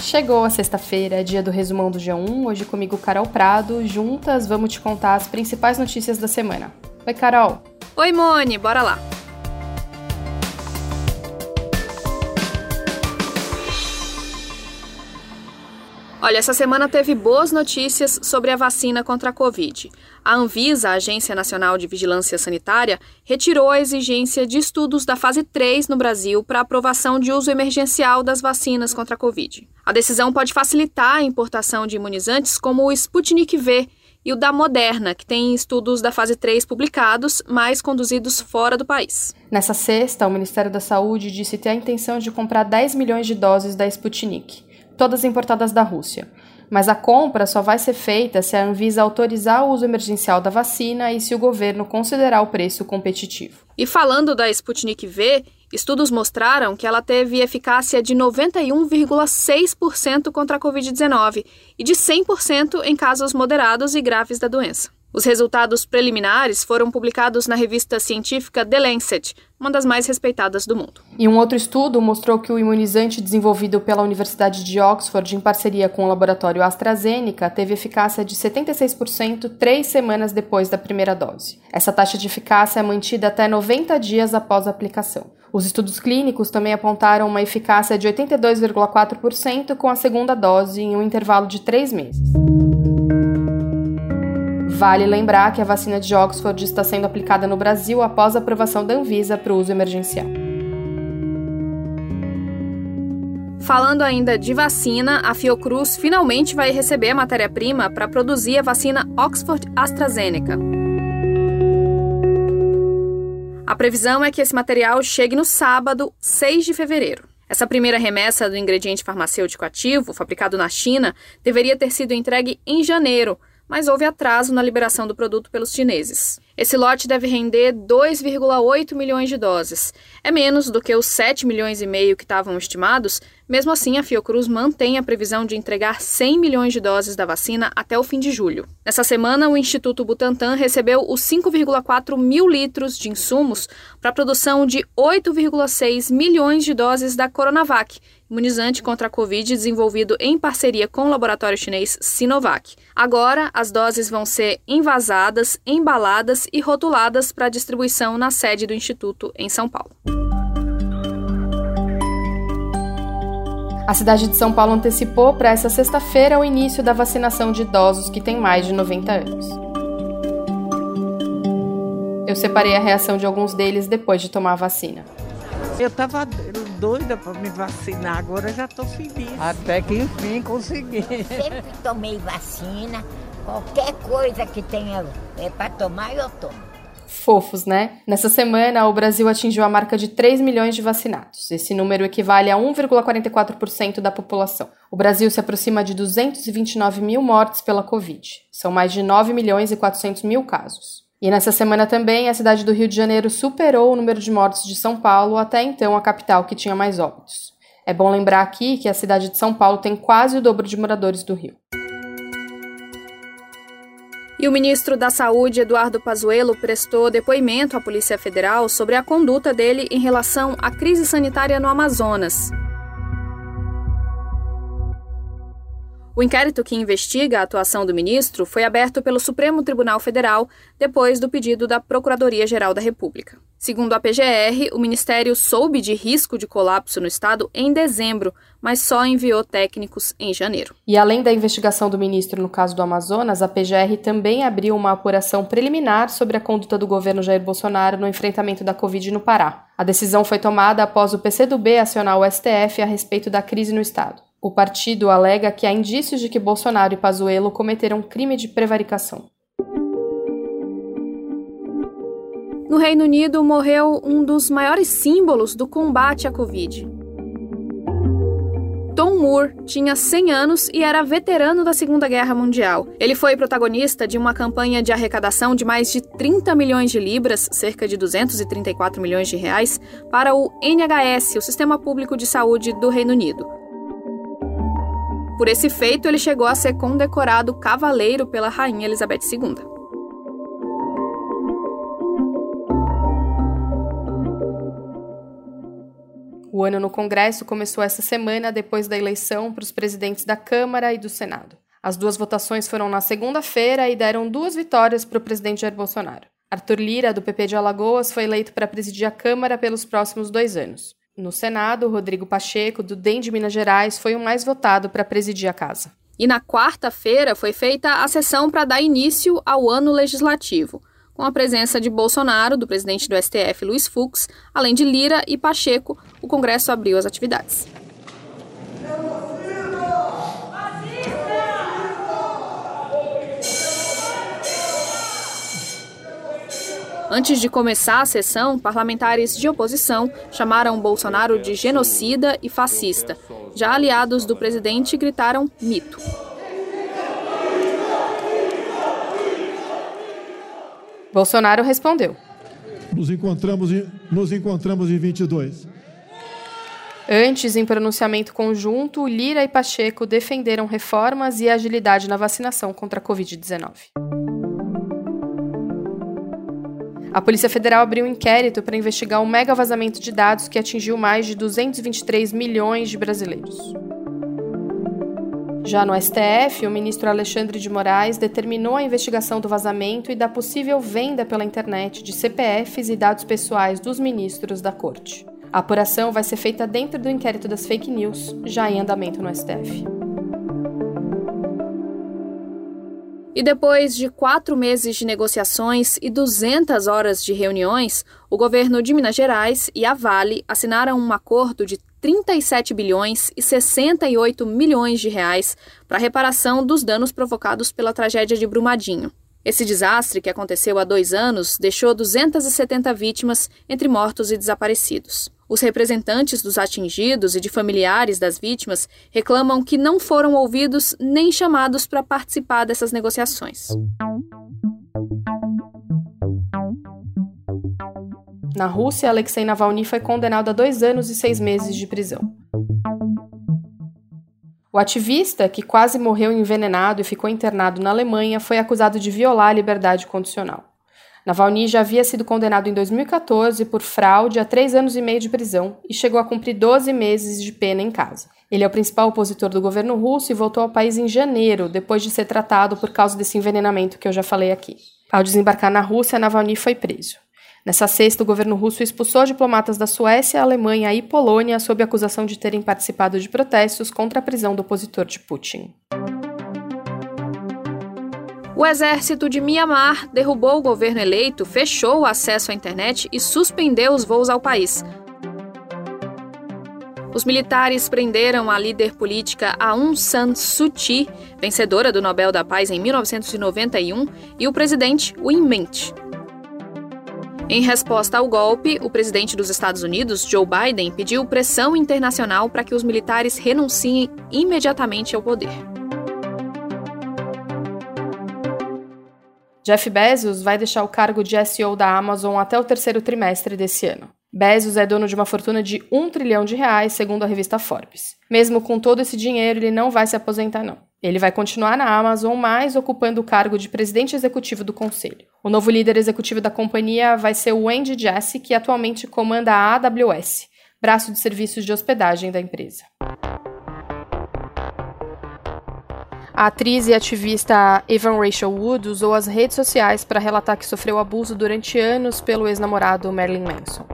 Chegou a sexta-feira, dia do resumão do G1. Hoje comigo, Carol Prado. Juntas, vamos te contar as principais notícias da semana. Oi, Carol. Oi, Mone, bora lá. Olha, essa semana teve boas notícias sobre a vacina contra a Covid. A Anvisa, a Agência Nacional de Vigilância Sanitária, retirou a exigência de estudos da fase 3 no Brasil para aprovação de uso emergencial das vacinas contra a Covid. A decisão pode facilitar a importação de imunizantes como o Sputnik V e o da Moderna, que tem estudos da fase 3 publicados, mas conduzidos fora do país. Nessa sexta, o Ministério da Saúde disse ter a intenção de comprar 10 milhões de doses da Sputnik todas importadas da Rússia. Mas a compra só vai ser feita se a Anvisa autorizar o uso emergencial da vacina e se o governo considerar o preço competitivo. E falando da Sputnik V, estudos mostraram que ela teve eficácia de 91,6% contra a Covid-19 e de 100% em casos moderados e graves da doença. Os resultados preliminares foram publicados na revista científica The Lancet, uma das mais respeitadas do mundo. E um outro estudo mostrou que o imunizante desenvolvido pela Universidade de Oxford em parceria com o laboratório AstraZeneca teve eficácia de 76% três semanas depois da primeira dose. Essa taxa de eficácia é mantida até 90 dias após a aplicação. Os estudos clínicos também apontaram uma eficácia de 82,4% com a segunda dose em um intervalo de três meses. Vale lembrar que a vacina de Oxford está sendo aplicada no Brasil após a aprovação da Anvisa para o uso emergencial. Falando ainda de vacina, a Fiocruz finalmente vai receber matéria-prima para produzir a vacina Oxford AstraZeneca. A previsão é que esse material chegue no sábado, 6 de fevereiro. Essa primeira remessa do ingrediente farmacêutico ativo, fabricado na China, deveria ter sido entregue em janeiro, mas houve atraso na liberação do produto pelos chineses. Esse lote deve render 2,8 milhões de doses. É menos do que os 7 milhões e meio que estavam estimados. Mesmo assim, a Fiocruz mantém a previsão de entregar 100 milhões de doses da vacina até o fim de julho. Nessa semana, o Instituto Butantan recebeu os 5,4 mil litros de insumos para a produção de 8,6 milhões de doses da Coronavac, imunizante contra a Covid desenvolvido em parceria com o laboratório chinês Sinovac. Agora, as doses vão ser envasadas, embaladas e rotuladas para distribuição na sede do Instituto em São Paulo. A cidade de São Paulo antecipou para essa sexta-feira o início da vacinação de idosos que têm mais de 90 anos. Eu separei a reação de alguns deles depois de tomar a vacina. Eu estava doida para me vacinar, agora já estou feliz. Até que enfim consegui. Sempre tomei vacina, qualquer coisa que tenha é para tomar, eu tomo. Fofos, né? Nessa semana, o Brasil atingiu a marca de 3 milhões de vacinados. Esse número equivale a 1,44% da população. O Brasil se aproxima de 229 mil mortes pela Covid. São mais de 9 milhões e 400 mil casos. E nessa semana também, a cidade do Rio de Janeiro superou o número de mortes de São Paulo, até então a capital que tinha mais óbitos. É bom lembrar aqui que a cidade de São Paulo tem quase o dobro de moradores do Rio. E o ministro da Saúde, Eduardo Pazuello, prestou depoimento à Polícia Federal sobre a conduta dele em relação à crise sanitária no Amazonas. O inquérito que investiga a atuação do ministro foi aberto pelo Supremo Tribunal Federal depois do pedido da Procuradoria-Geral da República. Segundo a PGR, o ministério soube de risco de colapso no estado em dezembro, mas só enviou técnicos em janeiro. E além da investigação do ministro no caso do Amazonas, a PGR também abriu uma apuração preliminar sobre a conduta do governo Jair Bolsonaro no enfrentamento da Covid no Pará. A decisão foi tomada após o PCdoB acionar o STF a respeito da crise no estado. O partido alega que há indícios de que Bolsonaro e Pazuello cometeram crime de prevaricação. No Reino Unido morreu um dos maiores símbolos do combate à Covid. Tom Moore tinha 100 anos e era veterano da Segunda Guerra Mundial. Ele foi protagonista de uma campanha de arrecadação de mais de 30 milhões de libras, cerca de 234 milhões de reais, para o NHS, o Sistema Público de Saúde do Reino Unido. Por esse feito, ele chegou a ser condecorado cavaleiro pela Rainha Elizabeth II. O ano no Congresso começou essa semana depois da eleição para os presidentes da Câmara e do Senado. As duas votações foram na segunda-feira e deram duas vitórias para o presidente Jair Bolsonaro. Arthur Lira, do PP de Alagoas, foi eleito para presidir a Câmara pelos próximos dois anos. No Senado, Rodrigo Pacheco, do DEM de Minas Gerais, foi o mais votado para presidir a casa. E na quarta-feira foi feita a sessão para dar início ao ano legislativo, com a presença de Bolsonaro, do presidente do STF, Luiz Fux, além de Lira e Pacheco, o Congresso abriu as atividades. Antes de começar a sessão, parlamentares de oposição chamaram Bolsonaro de genocida e fascista. Já aliados do presidente gritaram mito. Bolsonaro respondeu: Nos encontramos em, nos encontramos em 22. Antes, em pronunciamento conjunto, Lira e Pacheco defenderam reformas e agilidade na vacinação contra a Covid-19. A Polícia Federal abriu um inquérito para investigar um mega vazamento de dados que atingiu mais de 223 milhões de brasileiros. Já no STF, o ministro Alexandre de Moraes determinou a investigação do vazamento e da possível venda pela internet de CPFs e dados pessoais dos ministros da corte. A apuração vai ser feita dentro do inquérito das fake news, já em andamento no STF. E depois de quatro meses de negociações e 200 horas de reuniões, o governo de Minas Gerais e a Vale assinaram um acordo de 37 bilhões e 68 milhões de reais para a reparação dos danos provocados pela tragédia de Brumadinho. Esse desastre, que aconteceu há dois anos, deixou 270 vítimas entre mortos e desaparecidos. Os representantes dos atingidos e de familiares das vítimas reclamam que não foram ouvidos nem chamados para participar dessas negociações. Na Rússia, Alexei Navalny foi condenado a dois anos e seis meses de prisão. O ativista, que quase morreu envenenado e ficou internado na Alemanha, foi acusado de violar a liberdade condicional. Navalny já havia sido condenado em 2014 por fraude a três anos e meio de prisão e chegou a cumprir 12 meses de pena em casa. Ele é o principal opositor do governo russo e voltou ao país em janeiro, depois de ser tratado por causa desse envenenamento que eu já falei aqui. Ao desembarcar na Rússia, Navalny foi preso. Nessa sexta, o governo russo expulsou diplomatas da Suécia, Alemanha e Polônia sob acusação de terem participado de protestos contra a prisão do opositor de Putin. O exército de Mianmar derrubou o governo eleito, fechou o acesso à internet e suspendeu os voos ao país. Os militares prenderam a líder política Aung San Suu Kyi, vencedora do Nobel da Paz em 1991, e o presidente Win Mint. Em resposta ao golpe, o presidente dos Estados Unidos, Joe Biden, pediu pressão internacional para que os militares renunciem imediatamente ao poder. Jeff Bezos vai deixar o cargo de SEO da Amazon até o terceiro trimestre desse ano. Bezos é dono de uma fortuna de um trilhão de reais, segundo a revista Forbes. Mesmo com todo esse dinheiro, ele não vai se aposentar, não. Ele vai continuar na Amazon, mas ocupando o cargo de presidente executivo do conselho. O novo líder executivo da companhia vai ser o Andy Jassy, que atualmente comanda a AWS, braço de serviços de hospedagem da empresa. A atriz e ativista Evan Rachel Wood usou as redes sociais para relatar que sofreu abuso durante anos pelo ex-namorado Marilyn Manson.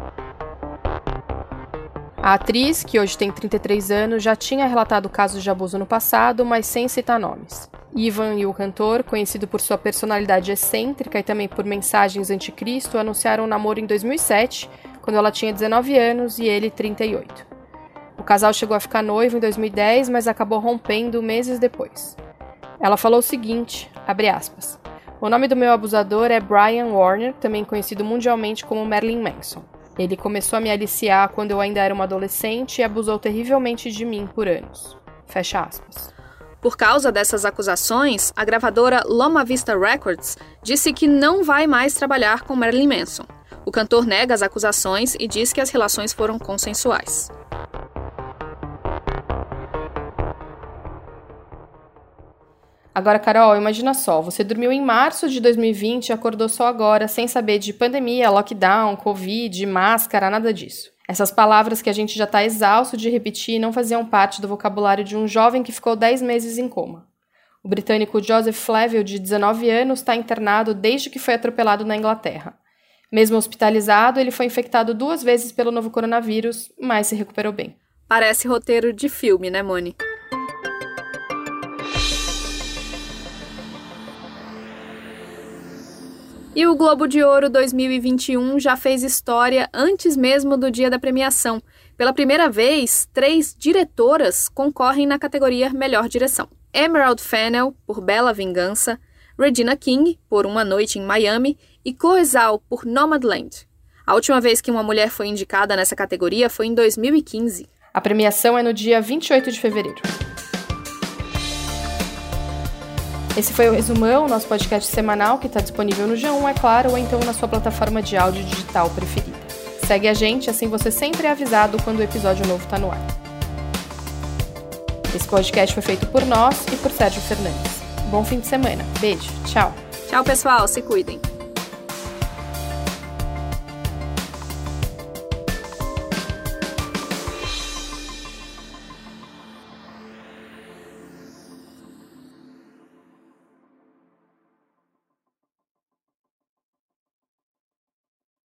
A atriz, que hoje tem 33 anos, já tinha relatado casos de abuso no passado, mas sem citar nomes. Ivan e o cantor, conhecido por sua personalidade excêntrica e também por mensagens anticristo, anunciaram um namoro em 2007, quando ela tinha 19 anos e ele 38. O casal chegou a ficar noivo em 2010, mas acabou rompendo meses depois. Ela falou o seguinte, aspas, O nome do meu abusador é Brian Warner, também conhecido mundialmente como Marilyn Manson. Ele começou a me aliciar quando eu ainda era uma adolescente e abusou terrivelmente de mim por anos. Fecha aspas. Por causa dessas acusações, a gravadora Loma Vista Records disse que não vai mais trabalhar com Marilyn Manson. O cantor nega as acusações e diz que as relações foram consensuais. Agora, Carol, imagina só, você dormiu em março de 2020 e acordou só agora, sem saber de pandemia, lockdown, covid, máscara, nada disso. Essas palavras que a gente já está exausto de repetir não faziam parte do vocabulário de um jovem que ficou 10 meses em coma. O britânico Joseph Flavel, de 19 anos, está internado desde que foi atropelado na Inglaterra. Mesmo hospitalizado, ele foi infectado duas vezes pelo novo coronavírus, mas se recuperou bem. Parece roteiro de filme, né, Moni? E o Globo de Ouro 2021 já fez história antes mesmo do dia da premiação. Pela primeira vez, três diretoras concorrem na categoria Melhor Direção. Emerald Fennell, por Bela Vingança, Regina King, por Uma Noite em Miami, e Coesal, por Nomadland. A última vez que uma mulher foi indicada nessa categoria foi em 2015. A premiação é no dia 28 de fevereiro. Esse foi o Resumão, nosso podcast semanal que está disponível no G1, é claro, ou então na sua plataforma de áudio digital preferida. Segue a gente, assim você sempre é avisado quando o episódio novo está no ar. Esse podcast foi feito por nós e por Sérgio Fernandes. Bom fim de semana. Beijo. Tchau. Tchau, pessoal. Se cuidem.